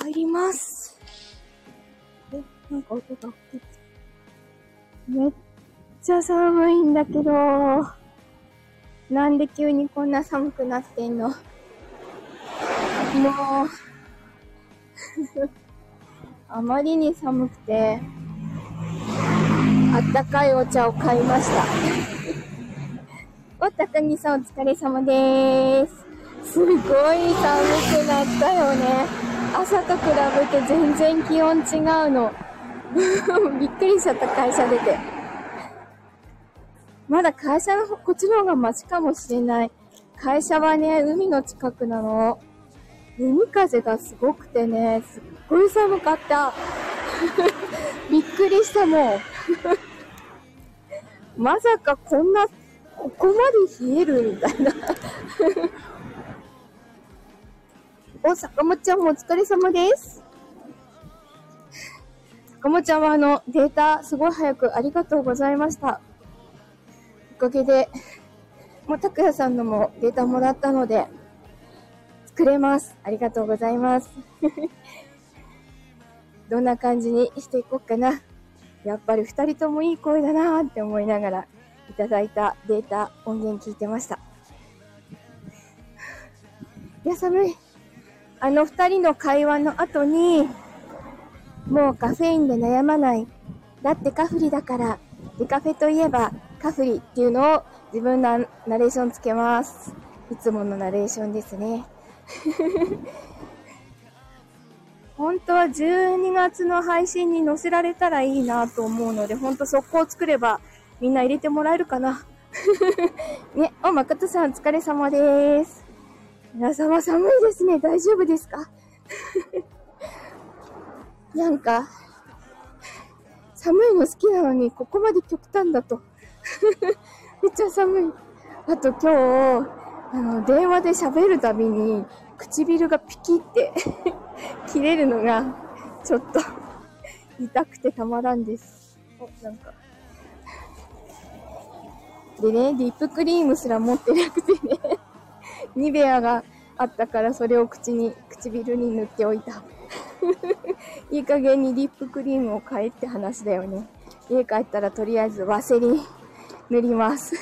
帰ります。え、なんか音が大き。めっちゃ寒いんだけど、なんで急にこんな寒くなってんの？もう、あまりに寒くて、あったかいお茶を買いました。お、高木さんお疲れ様でーす。すごい寒くなったよね。朝と比べて全然気温違うの。びっくりしちゃった、会社出て。まだ会社の、こっちの方がマシかもしれない。会社はね、海の近くなの。海風がすごくてね、すっごい寒かった。びっくりしたもん。まさかこんな、ここまで冷えるみたいな。お、坂本ちゃんもお疲れ様です。坂本ちゃんはあの、データすごい早くありがとうございました。おかげで、もう、拓也さんのもデータもらったので、作れます。ありがとうございます。どんな感じにしていこうかな。やっぱり二人ともいい声だなって思いながら、いただいたデータ、音源聞いてました。いや、寒い。あの二人の会話の後に、もうカフェインで悩まない。だってカフリだから、デカフェといえばカフリっていうのを自分のナレーションつけます。いつものナレーションですね。本当は12月の配信に載せられたらいいなと思うので、本当速攻作ればみんな入れてもらえるかな。ね、お、誠さんお疲れ様です。皆様寒いですね。大丈夫ですかなんか、寒いの好きなのに、ここまで極端だと。めっちゃ寒い。あと今日、あの、電話で喋るたびに、唇がピキって切れるのが、ちょっと痛くてたまらんです。お、なんか。でね、リップクリームすら持ってなくてね、ニベアがあったからそれを口に、唇に塗っておいた。いい加減にリップクリームを買えって話だよね。家帰ったらとりあえずワセリン 塗ります。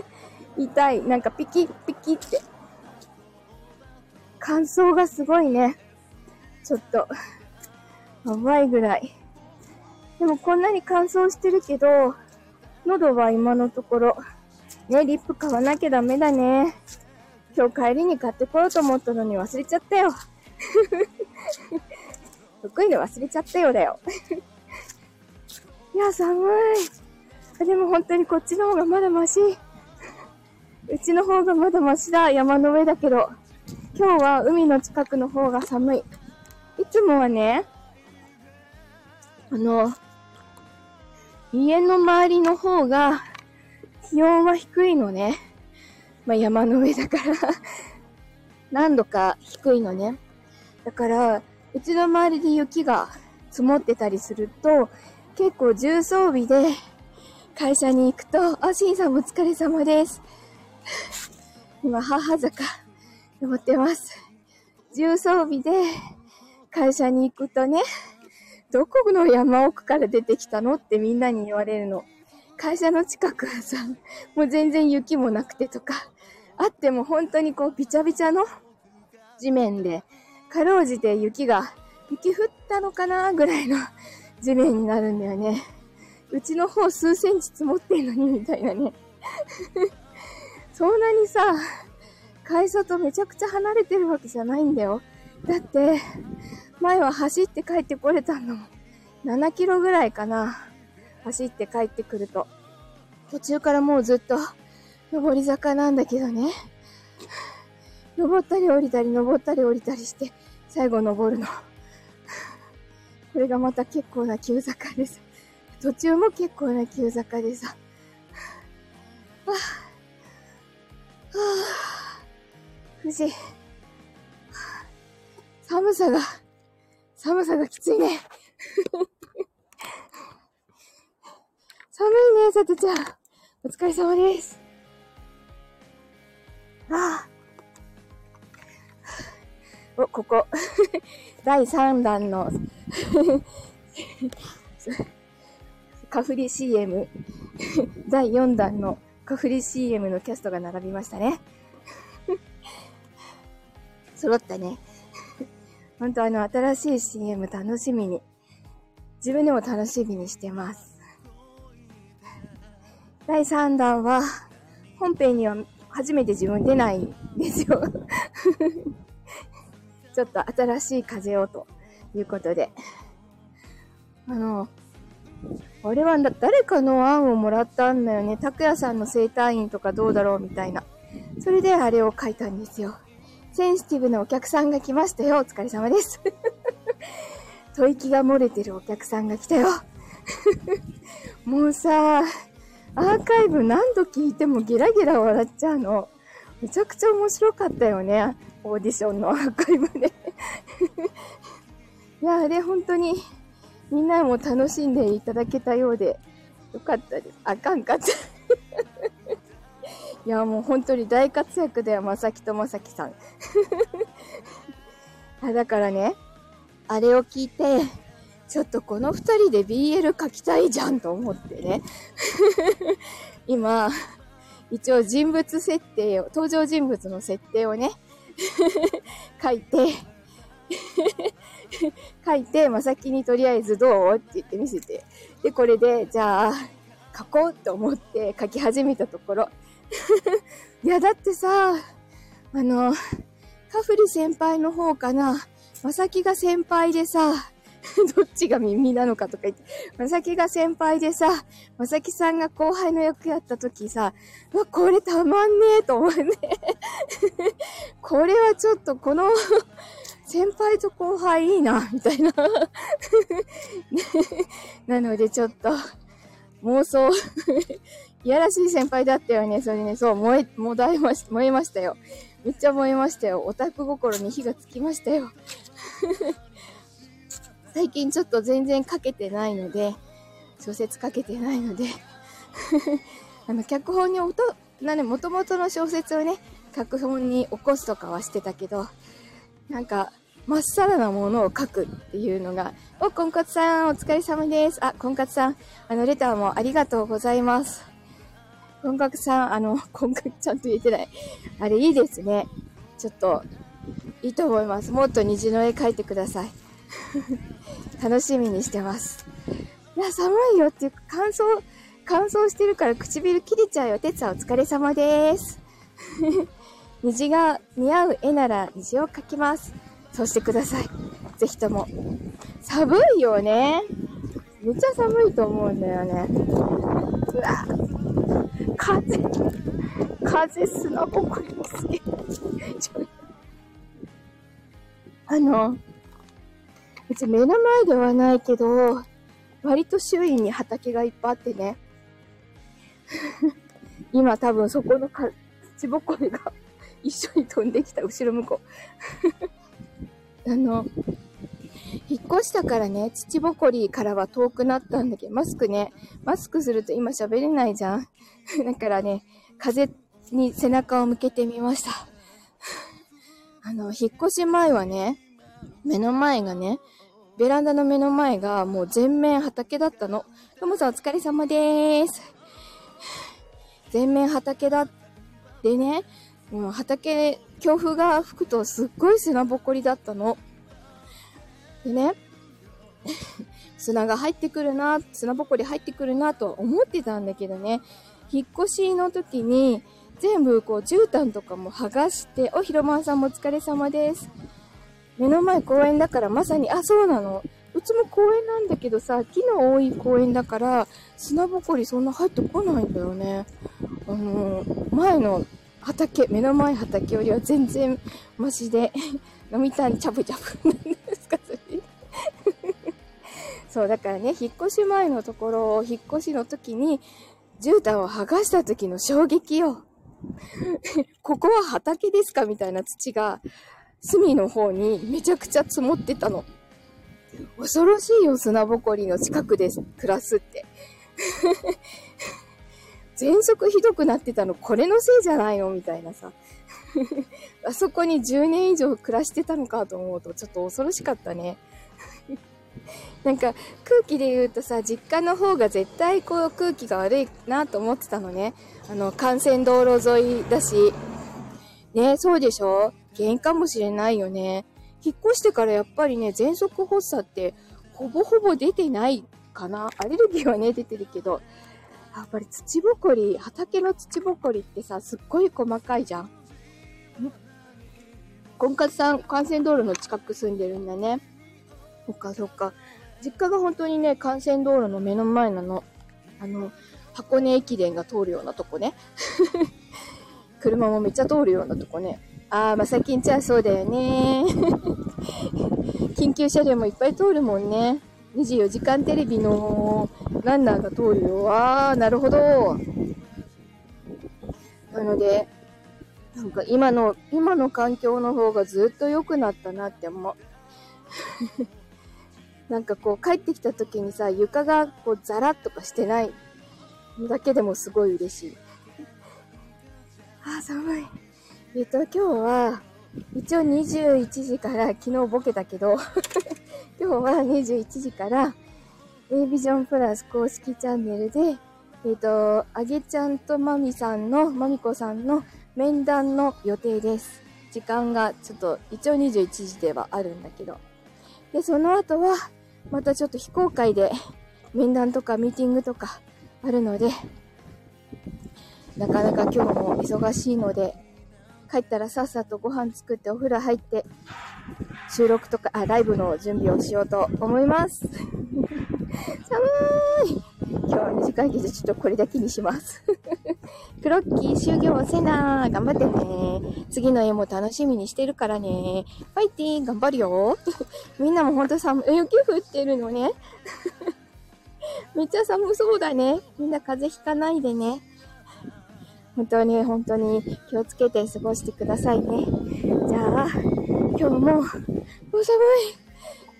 痛い。なんかピキッピキって。乾燥がすごいね。ちょっと、やばいぐらい。でもこんなに乾燥してるけど、喉は今のところ、ね、リップ買わなきゃダメだね。今日帰りに買ってこようと思ったのに忘れちゃったよ。得意で忘れちゃったよだよ。いや、寒い。でも本当にこっちの方がまだマシ。うちの方がまだマシだ。山の上だけど。今日は海の近くの方が寒い。いつもはね、あの、家の周りの方が気温は低いのね。まあ、山の上だから 何度か低いのね。だから、うちの周りで雪が積もってたりすると、結構重装備で会社に行くと、あ、しんさんもお疲れ様です。今、母坂登ってます。重装備で会社に行くとね、どこの山奥から出てきたのってみんなに言われるの。会社の近くはさ、もう全然雪もなくてとか、あっても本当にこうびちゃびちゃの地面で、かろうじて雪が、雪降ったのかなぐらいの 地面になるんだよね。うちの方数センチ積もってんのにみたいなね。そんなにさ、会社とめちゃくちゃ離れてるわけじゃないんだよ。だって、前は走って帰ってこれたの、7キロぐらいかな。走って帰ってくると。途中からもうずっと、上り坂なんだけどね。登ったり降りたり、登ったり降りたりして、最後登るの。これがまた結構な急坂です。途中も結構な急坂でさ。はぁ、はぁ、富士。寒さが、寒さがきついね。寒いね、さとちゃん。お疲れ様です。ああ。お、ここ。第3弾のカフリ CM。第4弾のカフリ CM のキャストが並びましたね。揃ったね。本当あの、新しい CM 楽しみに。自分でも楽しみにしてます。第3弾は、本編には初めて自分出ないんですよ。ちょっと新しい風をということで。あの、俺は誰かの案をもらったんだよね。拓也さんの生体院とかどうだろうみたいな。それであれを書いたんですよ。センシティブなお客さんが来ましたよ。お疲れ様です。吐息が漏れてるお客さんが来たよ。もうさ、アーカイブ何度聞いてもゲラゲラ笑っちゃうの。めちゃくちゃ面白かったよね。オーディションのアーカイブで いや、あれ本当にみんなも楽しんでいただけたようでよかったです。あかんかった いや、もう本当に大活躍だよ、まさきとまさきさん。あだからね、あれを聞いて、ちょっとこの二人で BL 書きたいじゃんと思ってね。今、一応人物設定を、登場人物の設定をね、書いて 書いて、まさきにとりあえずどうって言って見せて。で、これで、じゃあ、書こうと思って書き始めたところ。いや、だってさ、あの、カフリ先輩の方かな。まさきが先輩でさ、どっちが耳なのかとか言って、まさきが先輩でさ、まさきさんが後輩の役やった時さ、うわ、これたまんねえと思うね。これはちょっとこの先輩と後輩いいな、みたいな なのでちょっと、妄想いやらしい先輩だったよね。それね、そう、燃え、燃えまし、燃えましたよ。めっちゃ燃えましたよ。オタク心に火がつきましたよ。最近ちょっと全然書けてないので、小説書けてないので あの、脚本に音、なね、元々の小説をね、脚本に起こすとかはしてたけど、なんか、まっさらなものを書くっていうのが、お、婚活さん、お疲れ様です。あ、婚活さん、あの、レターもありがとうございます。婚活さん、あの、婚活ちゃんと言えてない。あれいいですね。ちょっと、いいと思います。もっと虹の絵描いてください。楽しみにしてます。いや、寒いよっていうか、乾燥、乾燥してるから唇切れちゃうよ。てつはお疲れ様です。虹が似合う絵なら虹を描きます。そうしてください。ぜひとも。寒いよね。めっちゃ寒いと思うんだよね。うわ風、風砂ぼこりもすげえ。あの、うち目の前ではないけど、割と周囲に畑がいっぱいあってね。今多分そこのか土ぼこりが一緒に飛んできた、後ろ向こう。あの、引っ越したからね、土ぼこりからは遠くなったんだけど、マスクね、マスクすると今喋れないじゃん。だからね、風に背中を向けてみました。あの、引っ越し前はね、目の前がね、ベランダの目の前がもう全面畑だったの。ともさんお疲れ様でーす。全面畑だってね、もう畑、強風が吹くとすっごい砂ぼこりだったの。でね、砂が入ってくるな、砂ぼこり入ってくるなと思ってたんだけどね、引っ越しの時に全部こう絨毯とかも剥がして、お、ひろまんさんもお疲れ様です。目の前公園だからまさに、あ、そうなの。うちも公園なんだけどさ、木の多い公園だから、砂ぼこりそんな入ってこないんだよね。あの前の畑、目の前畑よりは全然マシで、飲みたいチャブチャブなんですか、それ。そう、だからね、引っ越し前のところを、引っ越しの時に、絨毯を剥がした時の衝撃よ。ここは畑ですか？みたいな土が、隅の方にめちゃくちゃ積もってたの。恐ろしいよ、砂ぼこりの近くで暮らすって。喘息ひどくなってたの、これのせいじゃないの？みたいなさ。あそこに10年以上暮らしてたのかと思うと、ちょっと恐ろしかったね。なんか空気で言うとさ、実家の方が絶対こう空気が悪いなと思ってたのね。あの、幹線道路沿いだし。ね、そうでしょ？原因かもしれないよね。引っ越してからやっぱりね、喘息発作ってほぼほぼ出てないかな。アレルギーはね、出てるけど。やっぱり土ぼこり、畑の土ぼこりってさ、すっごい細かいじゃん。ん婚活さん、幹線道路の近く住んでるんだね。そっかそっか。実家が本当にね、幹線道路の目の前なの。あの、箱根駅伝が通るようなとこね。車もめっちゃ通るようなとこね。あー、まあ、最近じゃあそうだよね。緊急車両もいっぱい通るもんね。24時間テレビのランナーが通るよ。あー、なるほど。なので、なんか今の、今の環境の方がずっと良くなったなって思う。なんかこう帰ってきた時にさ、床がこうザラッとかしてないだけでもすごい嬉しい。あ、寒い。えっと、今日は、一応21時から、昨日ボケたけど、今日は21時から、A ビジョンプラス公式チャンネルで、えっ、と、あげちゃんとまみさんの、まみこさんの面談の予定です。時間がちょっと、一応21時ではあるんだけど。で、その後は、またちょっと非公開で面談とかミーティングとかあるので、なかなか今日も忙しいので、帰ったらさっさとご飯作ってお風呂入って、収録とか、あ、ライブの準備をしようと思います。寒い今日は短いけどちょっとこれだけにします。クロッキー修行せな頑張ってね。次の絵も楽しみにしてるからね。ファイティー頑張るよ。みんなもほんと寒い。雪降ってるのね。めっちゃ寒そうだね。みんな風邪ひかないでね。本当に本当に気をつけて過ごしてくださいね。じゃあ、今日も、お寒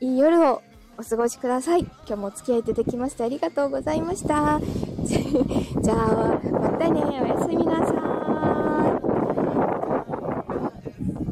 い。いい夜をお過ごしください。今日もお付き合いいただきましてありがとうございました。じゃあ、またね。おやすみなさい。